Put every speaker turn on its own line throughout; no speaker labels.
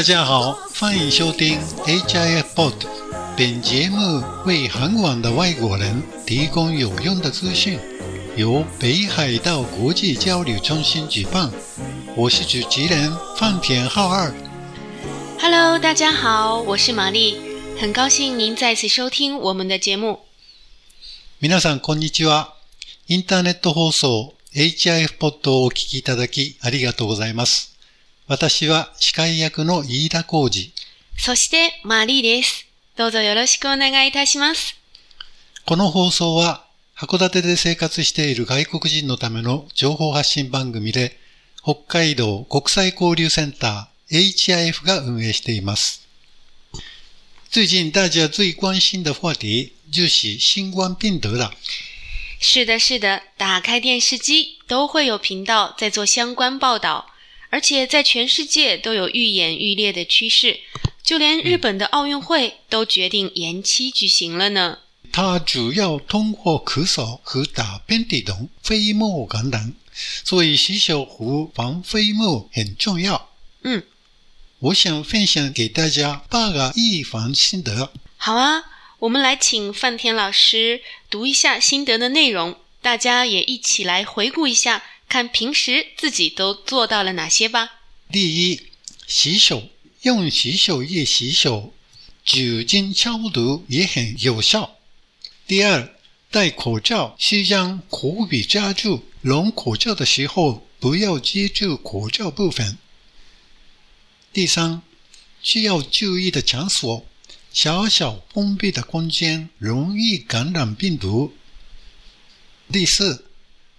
大家好，欢迎收听 HIF Pod。本节目为韩网的外国人提供有用的资讯，由北海道国际交流中心举办。我是主持人范田浩二。
Hello，大家好，我是玛丽，很高兴您再次收听我们的节目。
皆さんこんにちは。インターネット放送 HIF ポッドをお聞きいただきありがとうございます。 私は司会役の飯田浩二。
そしてマリーです。どうぞよろしくお願いいたします。
この放送は函館で生活している外国人のための情報発信番組で北海道国際交流センター HIF が運営しています。最近大家最关心的话题就是新冠病毒了。
是的，是的，打开电视机都会有频道在做相关报道，而且在全世界都有愈演愈烈的趋势，就连日本的奥运会都决定延期举行了呢。
它主要通过咳嗽和打喷嚏等飞沫感染，所以洗手和防飞沫很重要。
嗯，
我想分享给大家八个预防心得。
好啊，我们来请范田老师读一下心得的内容，大家也一起来回顾一下，看平时自己都做到了哪些吧。
第一，洗手，用洗手液洗手，酒精消毒也很有效。第二，戴口罩是将口鼻夹住，拢口罩的时候不要接触口罩部分。第三，需要注意的场所，小小封闭的空间容易感染病毒。第四，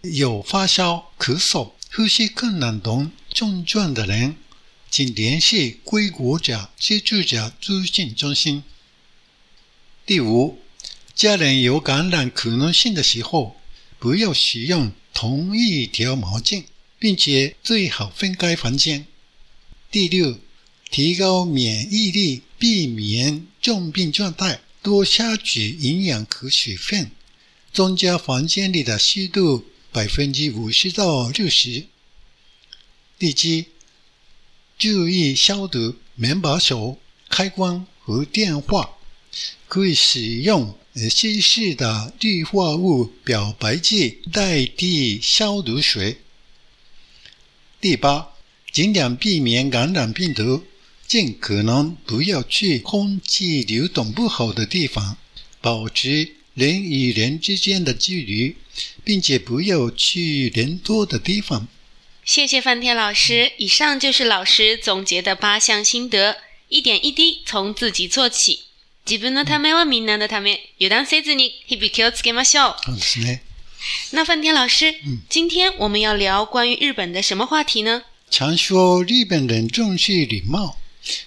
有发烧、咳嗽、呼吸困难等症状的人，请联系归国者接触者资讯中心。第五，家人有感染可能性的时候，不要使用同一条毛巾，并且最好分开房间。第六，提高免疫力，避免重病状态，多摄取营养和水分，增加房间里的湿度百分之五十到六十。第七，注意消毒门把手、开关和电话，可以使用稀释的氯化物漂白剂代替消毒水。第八，尽量避免感染病毒，尽可能不要去空气流动不好的地方，保持人与人之间的距离，并且不要去人多的地方。
谢谢范天老师，以上就是老师总结的八项心得，一点一滴从自己做起。自分のためはみんなのため，油断せずに日々気をつけましょう。
そうですね。
那范天老师，今天我们要聊关于日本的什么话题呢？
常说日本人重视礼貌，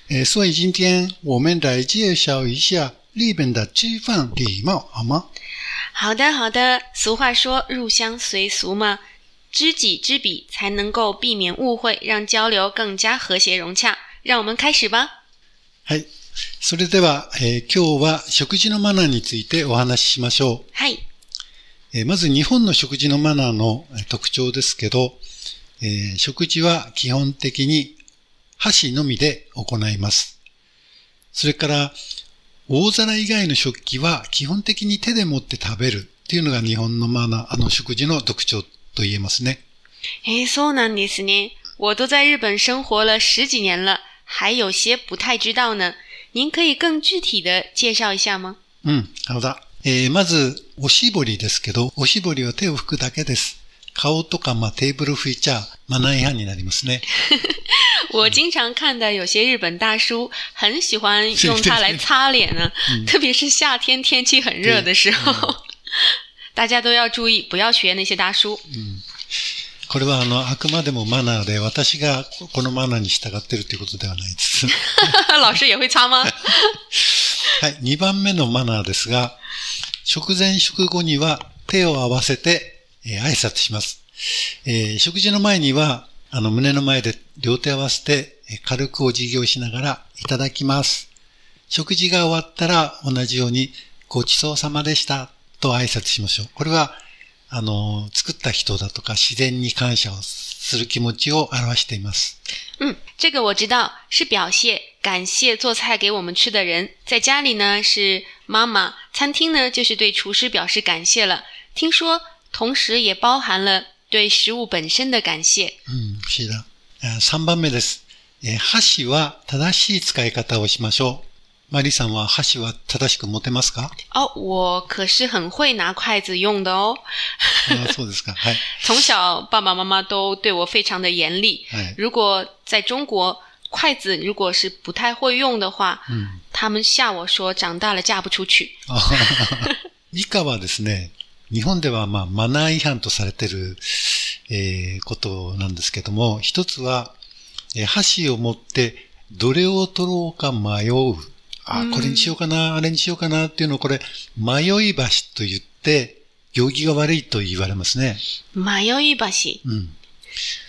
呃，所以今天我们来介绍一下 日本的吃饭礼貌，好吗？
好的，好的。俗话说“入乡随俗”嘛，知己知彼才能够避免误会，让交流更加和谐融洽。让我们开始吧。
はい。それでは、えー今日は食事のマナーについてお話ししましょう。
はい。
えーまず日本の食事のマナーのえー特徴ですけど、えー食事は基本的に箸のみで行います。それから、大皿以外の食器は基本的に手で持って食べるっていうのが日本のマナー、あの食事の特徴と言えますね。
诶，そうなんですね。我都在日本生活了十几年了，还有些不太知道呢。您可以更具体的介绍一下吗？
うん、そうだ。えーまず、おしぼりですけど、おしぼりは手を拭くだけです。顔とか、まあ、テーブル拭いちゃマナー違反になりますね。
我经常看的有些日本大叔很喜欢用它来擦脸呢，特别是夏天天气很热的时候，大家都要注意，不要学那些大叔。
これはあの、あくまでもマナーで、私がここのマナーに従っているということではないです。
老师也会擦吗？
はい、2番目のマナーですが、食前食後には手を合わせて、えー挨拶します。えー食事の前には、あの、胸の前で両手合わせて、え軽くお辞儀をしながら、いただきます。食事が終わったら、同じように、ごちそうさまでした、と挨拶しましょう。これは、あの、作った人だとか自然に感謝をする気持ちを表しています。
嗯，这个我知道，是表现感谢做菜给我们吃的人。在家里呢是妈妈，餐厅呢就是对厨师表示感谢了。听说同时也包含了对食物本身的感谢。
うん、不思議だ。えー3番目です。えー箸は正しい使い方をしましょう。マリさんは箸は正しく持てますか？
哦，我可是很会拿筷子用的哦。
あーそうですか。はい。
从小爸爸妈妈都对我非常的严厉。
はい。
如果在中国，筷子如果是不太会用的话，
うん。
他们吓我说长大了嫁不出去。
あはは以下はですね、日本ではまあマナー違反とされている、えーことなんですけども、一つは、えー箸を持ってどれを取ろうか迷う。あ
うん、
これにしようかな、あれにしようかなっていうのをこれ、迷い橋と言って、行儀が悪いと言われますね。
迷い橋。
うん。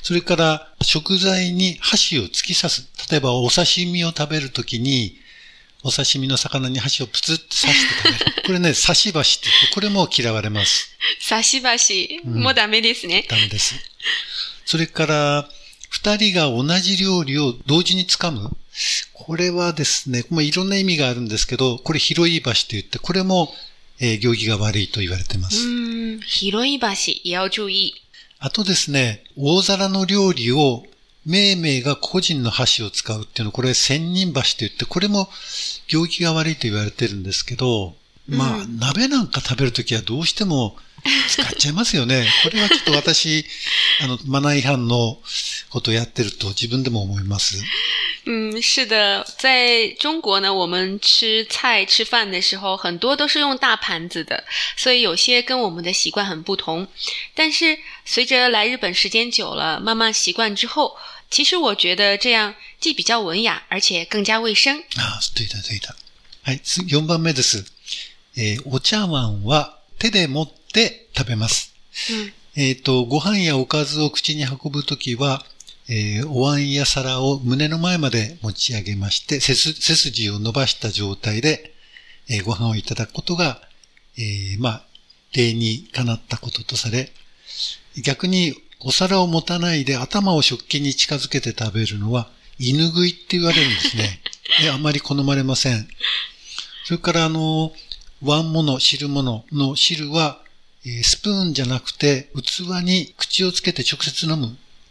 それから、食材に箸を突き刺す。例えば、お刺身を食べるときに、お刺身の魚に箸をプツッと刺して食べる。これね、刺し箸って言って、これも嫌われます。
差し箸？
うん
もダメですね。
ダメです。それから、二人が同じ料理を同時に掴む？これはですね、まあ、いろんな意味があるんですけど、これ広い橋と言って、これも、えー行儀が悪いと言われています。
嗯，広い橋也要注意。
あとですね、大皿の料理を、命名が個人の箸を使うっていうの、これ千人箸と言って、これも行儀が悪いと言われてるんですけど、まあ、
うん
鍋なんか食べるときはどうしても使っちゃいますよね。これはちょっと私、あの、マナー違反のことをやってると自分でも思います。
嗯，是的，在中国呢，我们吃菜吃饭的时候，很多都是用大盘子的，所以有些跟我们的习惯很不同。但是随着来日本时间久了，慢慢习惯之后，其实我觉得这样既比较文雅，而且更加卫生。
ああ、对だ、对だ。はい、次4番目です。えーお茶碗は手で持って食べます。
嗯
えっ、と、ご飯やおかずを口に運ぶときは、えーお椀や皿を胸の前まで持ち上げまして、背筋を伸ばした状態で、えーご飯をいただくことが、えーまあ、礼にかなったこととされ、逆にお皿を持たないで頭を食器に近づけて食べるのは、犬食いって言われるんですね。であまり好まれません。それから、あの、碗物、汁物の汁は、えースプーンじゃなくて、器に口をつけて直接飲む。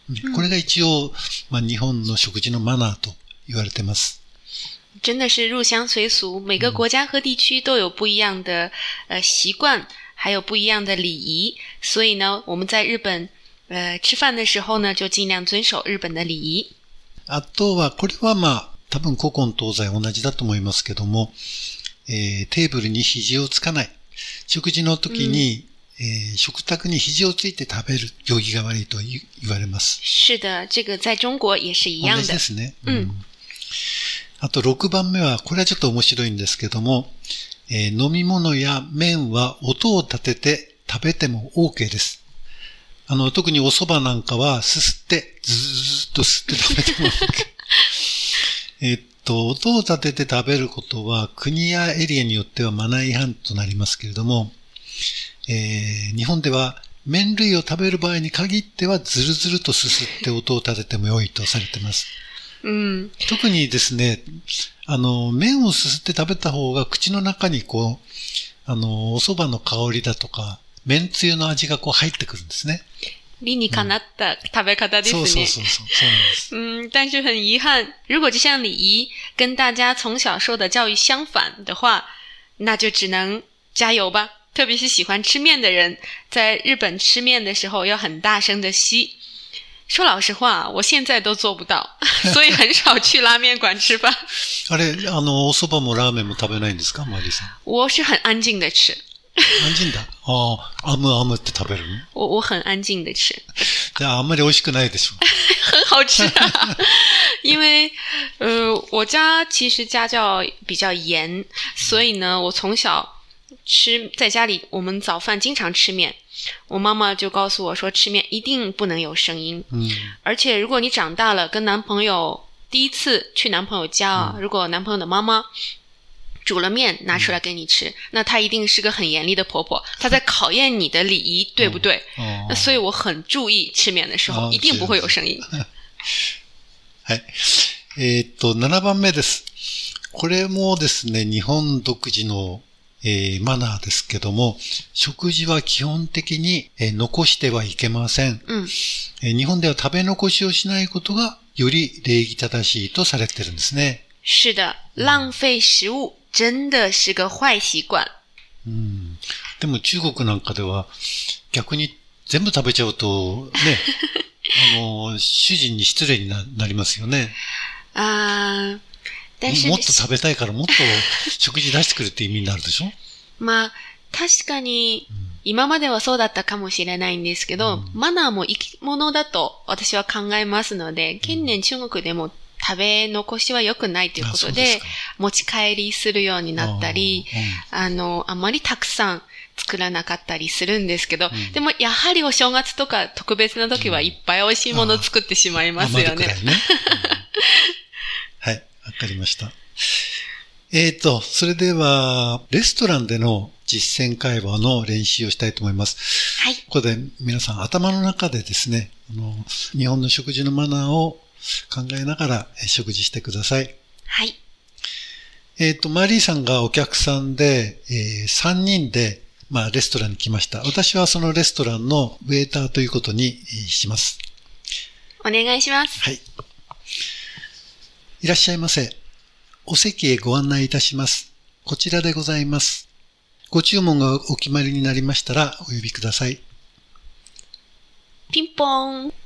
うんこれが一応、まあ、日本の食事のマナーと言われています。
真的是入乡随俗，每个国家和地区都有不一样的呃习惯，还有不一样的礼仪。所以呢，我们在日本呃吃饭的时候呢，就尽量遵守日本的礼仪。
あとは、これはまあ、多分古今東西同じだと思いますけども、えーテーブルに肘をつかない。食事の時に、えー食卓に肘をついて食べる行儀が悪いと言言われます。
是的，这个在中国也是一样的
同じで。すね。
うん
あと6番目は、これはちょっと面白いんですけども、えー飲み物や麺は音を立てて食べても OK です。あの、特にお蕎麦なんかはすすって、ずーっとすって食べても OK。えっと、音を立てて食べることは国やエリアによってはマナー違反となりますけれども、えー日本では麺類を食べる場合に限ってはずるずるとすすって音を立てても良いとされています。
嗯，
特にですね、あの、麺をすすって食べた方が口の中にこう、あの、お蕎麦の香りだとか、麺つゆの味がこう入ってくるんですね。
理にかなった食べ方です
そうそう
ね。
そうそう。そうなんです。
嗯，但是很遗憾，如果这项礼仪跟大家从小受的教育相反的话，那就只能加油吧。特别是喜欢吃面的人，在日本吃面的时候要很大声的吸。说老实话，我现在都做不到，所以很少去拉面馆吃饭。
あれ、あの、お蕎麦もラーメンも食べないんですか？マリさん。
我是很安静的吃，
安心だ。ああ、アムアムって食べるの
我我很安静的吃，
じゃああんまり美味しくないでしょ。
很好吃啊。因为呃，我家其实家教比较严，所以呢，我从小吃在家里，我们早饭经常吃面。我妈妈就告诉我说，吃面一定不能有声音，
うん。
而且如果你长大了，跟男朋友第一次去男朋友家啊，如果男朋友的妈妈 煮了面拿出来给你吃，那她一定是个很严厉的婆婆，她在考验你的礼仪，对不对？
哦
那所以我很注意吃面的时候，
哦
一定不会有声音。
はい。えーっと、7番目です。これもですね、日本独自の、えーマナーですけども、食事は基本的に、えー残してはいけません。
嗯，
えー日本では食べ残しをしないことがより礼儀正しいとされてるんですね。
是的，浪费食物真的是个坏习惯。
うん。でも中国なんかでは逆に全部食べちゃうとね、あの、主人に失礼にななりますよね。もっと食べたいからもっと食事出してくれって意味になるでしょ？
まあ、確かに、今まではそうだったかもしれないんですけど、マナーも生き物だと私は考えますので、近年中国でも食べ残しは良くないということで持ち帰りするようになったり、あの、あまりたくさん作らなかったりするんですけど、でもやはりお正月とか特別な時はいっぱい美味しいものを作ってしまいますよね。
はい、わかりました。えっ、と、それでは、レストランでの実践会話の練習をしたいと思います。
はい。
ここで皆さん頭の中でですね、あの日本の食事のマナーを考えながらえ食事してください。
はい。
えっ、と、マリーさんがお客さんで、え3人で、まあ、レストランに来ました。私はそのレストランのウェイターということにえーします。
お願いします。
はい。いらっしゃいませ。お席へご案内いたします。こちらでございます。ご注文がお決まりになりましたらお呼びください。
ピンポーン。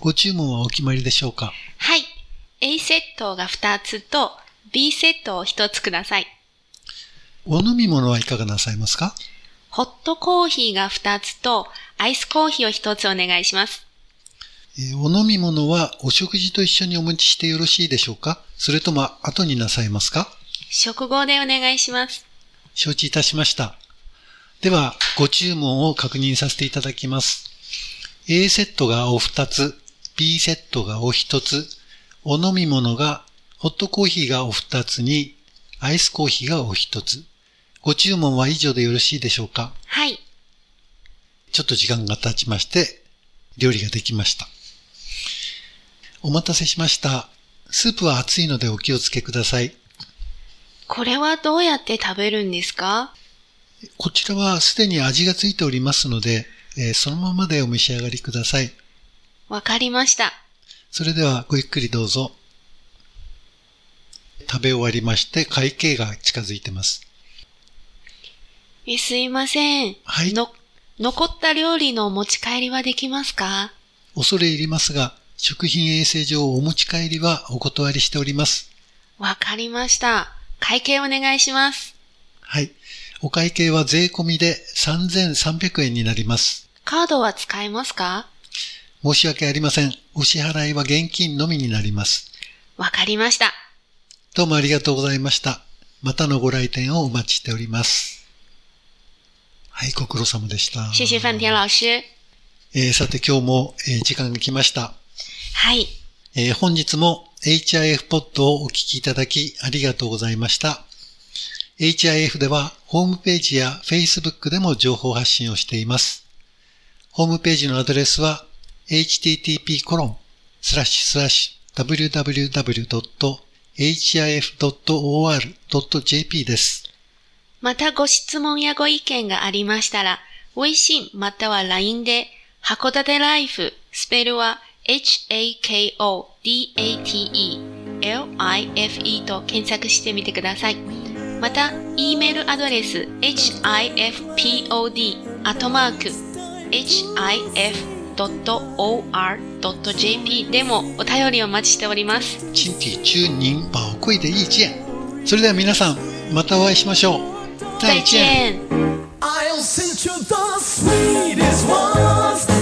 ご注文はお決まりでしょうか？
はい。A セットが2つと B セットを1つください。
お飲み物はいかがなさいますか？
ホットコーヒーが2つとアイスコーヒーを1つお願いします。
えーお飲み物はお食事と一緒にお持ちしてよろしいでしょうか？それとも後になさいますか？
食後でお願いします。
承知いたしました。では、ご注文を確認させていただきます。A セットがお二つ、B セットがお一つ、お飲み物が、ホットコーヒーがお二つに、アイスコーヒーがお一つ。ご注文は以上でよろしいでしょうか？
はい。
ちょっと時間が経ちまして、料理ができました。お待たせしました。スープは熱いのでお気をつけください。
これはどうやって食べるんですか？
こちらはすでに味がついておりますので、えーそのままでお召し上がりください。
わかりました。
それではごゆっくりどうぞ。食べ終わりまして会計が近づいてます。
え、すいません。
はい
の、残った料理の持ち帰りはできますか？
恐れ入りますが、食品衛生上お持ち帰りはお断りしております。
わかりました。会計お願いします。
はい。お会計は税込みで3300円になります。
カードは使えますか？
申し訳ありません。お支払いは現金のみになります。
わかりました。
どうもありがとうございました。またのご来店をお待ちしております。はい、ご苦労様でした。
谢谢范田老師。
えーさて今日も、えー時間が来ました。
はい。
えー本日も HIF ポッドをお聞きいただきありがとうございました。HIF ではホームページや Facebook でも情報発信をしています。ホームページのアドレスは http://www.hif.or.jp です。
またご質問やご意見がありましたら、微信または LINE で、函館ライフ、スペルは HAKODATELIFE と検索してみてください。また、e メールアドレス h-i-f-p-o-d アトマーク、h-i-f-p-o-d hifpod.hif.or.jp でもお便りお待ちしております。
チンティ中人宝贵的意见。それでは皆さん、またお会いしましょう。
再见。
再见 I'll send you the sweetest ones.